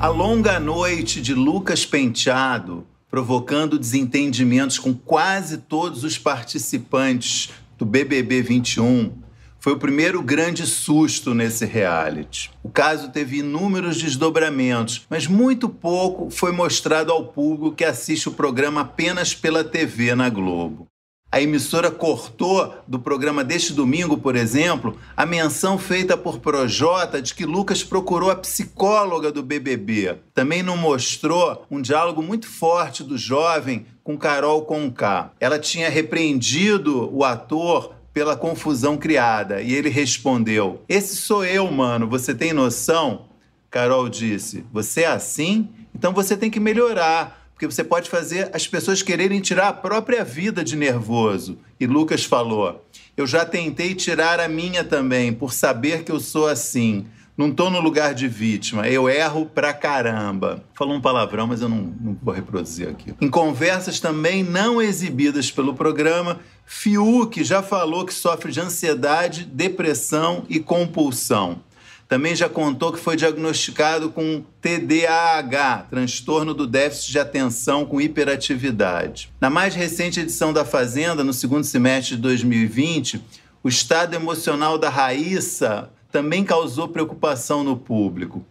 A longa noite de Lucas Penteado, provocando desentendimentos com quase todos os participantes do BBB 21, foi o primeiro grande susto nesse reality. O caso teve inúmeros desdobramentos, mas muito pouco foi mostrado ao público que assiste o programa apenas pela TV na Globo. A emissora cortou do programa deste domingo, por exemplo, a menção feita por Projota de que Lucas procurou a psicóloga do BBB. Também não mostrou um diálogo muito forte do jovem com Carol Conká. Ela tinha repreendido o ator pela confusão criada e ele respondeu: Esse sou eu, mano, você tem noção? Carol disse: Você é assim? Então você tem que melhorar porque você pode fazer as pessoas quererem tirar a própria vida de nervoso. E Lucas falou: Eu já tentei tirar a minha também, por saber que eu sou assim. Não estou no lugar de vítima, eu erro pra caramba. Falou um palavrão, mas eu não, não vou reproduzir aqui. Em conversas também não exibidas pelo programa, Fiuk já falou que sofre de ansiedade, depressão e compulsão. Também já contou que foi diagnosticado com TDAH, transtorno do déficit de atenção com hiperatividade. Na mais recente edição da Fazenda, no segundo semestre de 2020, o estado emocional da Raíssa também causou preocupação no público.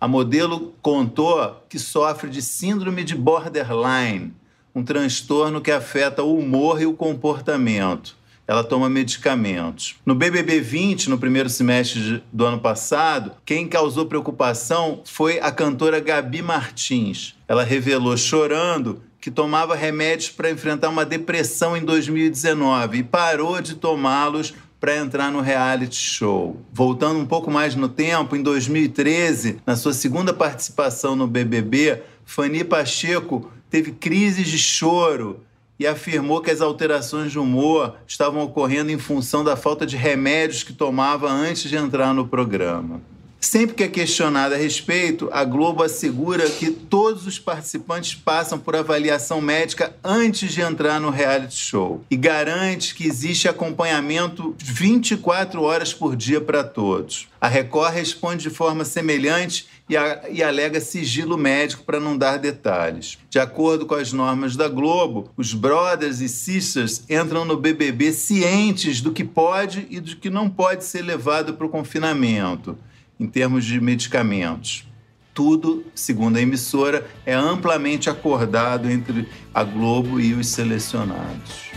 A modelo contou que sofre de síndrome de borderline, um transtorno que afeta o humor e o comportamento ela toma medicamentos. No BBB 20, no primeiro semestre do ano passado, quem causou preocupação foi a cantora Gabi Martins. Ela revelou chorando que tomava remédios para enfrentar uma depressão em 2019 e parou de tomá-los para entrar no reality show. Voltando um pouco mais no tempo, em 2013, na sua segunda participação no BBB, Fanny Pacheco teve crises de choro e afirmou que as alterações de humor estavam ocorrendo em função da falta de remédios que tomava antes de entrar no programa. Sempre que é questionada a respeito, a Globo assegura que todos os participantes passam por avaliação médica antes de entrar no reality show e garante que existe acompanhamento 24 horas por dia para todos. A Record responde de forma semelhante e, a, e alega sigilo médico para não dar detalhes. De acordo com as normas da Globo, os brothers e sisters entram no BBB cientes do que pode e do que não pode ser levado para o confinamento em termos de medicamentos. Tudo, segundo a emissora, é amplamente acordado entre a Globo e os selecionados.